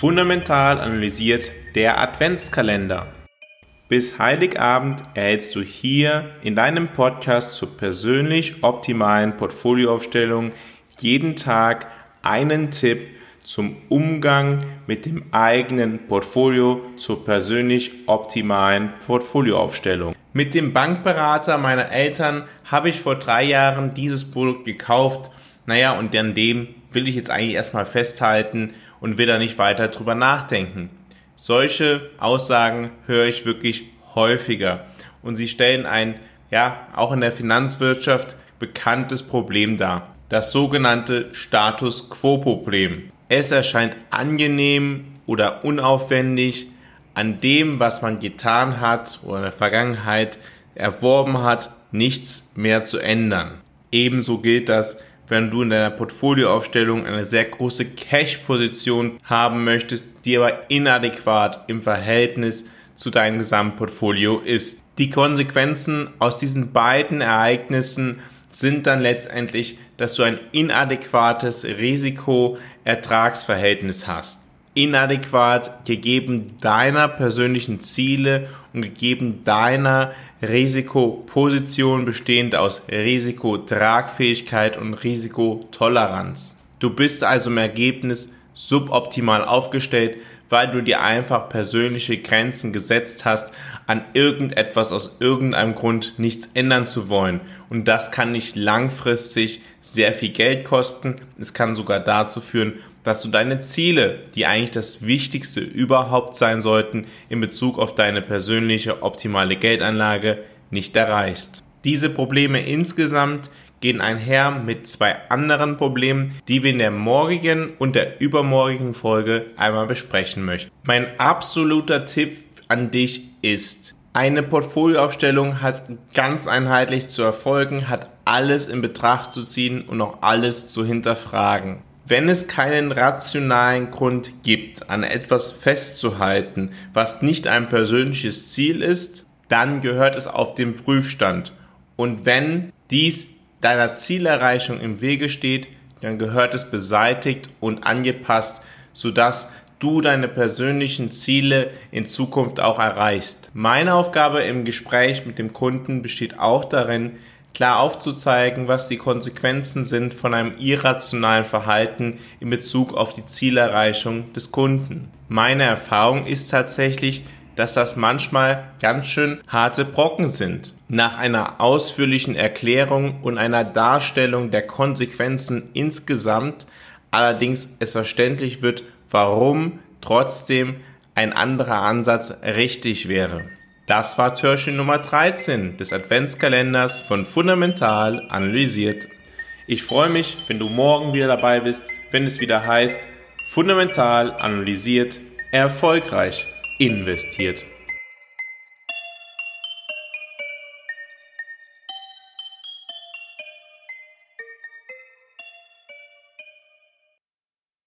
Fundamental analysiert der Adventskalender. Bis Heiligabend erhältst du hier in deinem Podcast zur persönlich optimalen Portfolioaufstellung jeden Tag einen Tipp zum Umgang mit dem eigenen Portfolio zur persönlich optimalen Portfolioaufstellung. Mit dem Bankberater meiner Eltern habe ich vor drei Jahren dieses Produkt gekauft. Naja, und an dem will ich jetzt eigentlich erstmal festhalten und will da nicht weiter drüber nachdenken. Solche Aussagen höre ich wirklich häufiger und sie stellen ein, ja, auch in der Finanzwirtschaft bekanntes Problem dar. Das sogenannte Status Quo-Problem. Es erscheint angenehm oder unaufwendig, an dem, was man getan hat oder in der Vergangenheit erworben hat, nichts mehr zu ändern. Ebenso gilt das wenn du in deiner Portfolioaufstellung eine sehr große Cash-Position haben möchtest, die aber inadäquat im Verhältnis zu deinem Gesamtportfolio ist. Die Konsequenzen aus diesen beiden Ereignissen sind dann letztendlich, dass du ein inadäquates Risiko-Ertragsverhältnis hast inadäquat gegeben deiner persönlichen Ziele und gegeben deiner Risikoposition bestehend aus Risikotragfähigkeit und Risikotoleranz. Du bist also im Ergebnis suboptimal aufgestellt, weil du dir einfach persönliche Grenzen gesetzt hast, an irgendetwas aus irgendeinem Grund nichts ändern zu wollen. Und das kann nicht langfristig sehr viel Geld kosten. Es kann sogar dazu führen, dass du deine Ziele, die eigentlich das Wichtigste überhaupt sein sollten, in Bezug auf deine persönliche optimale Geldanlage nicht erreichst. Diese Probleme insgesamt gehen einher mit zwei anderen Problemen, die wir in der morgigen und der übermorgigen Folge einmal besprechen möchten. Mein absoluter Tipp an dich ist, eine Portfolioaufstellung hat ganz einheitlich zu erfolgen, hat alles in Betracht zu ziehen und auch alles zu hinterfragen. Wenn es keinen rationalen Grund gibt, an etwas festzuhalten, was nicht ein persönliches Ziel ist, dann gehört es auf den Prüfstand. Und wenn dies deiner Zielerreichung im Wege steht, dann gehört es beseitigt und angepasst, sodass du deine persönlichen Ziele in Zukunft auch erreichst. Meine Aufgabe im Gespräch mit dem Kunden besteht auch darin, klar aufzuzeigen, was die Konsequenzen sind von einem irrationalen Verhalten in Bezug auf die Zielerreichung des Kunden. Meine Erfahrung ist tatsächlich, dass das manchmal ganz schön harte Brocken sind. Nach einer ausführlichen Erklärung und einer Darstellung der Konsequenzen insgesamt allerdings es verständlich wird, warum trotzdem ein anderer Ansatz richtig wäre. Das war Türchen Nummer 13 des Adventskalenders von Fundamental analysiert. Ich freue mich, wenn du morgen wieder dabei bist, wenn es wieder heißt Fundamental analysiert, erfolgreich investiert.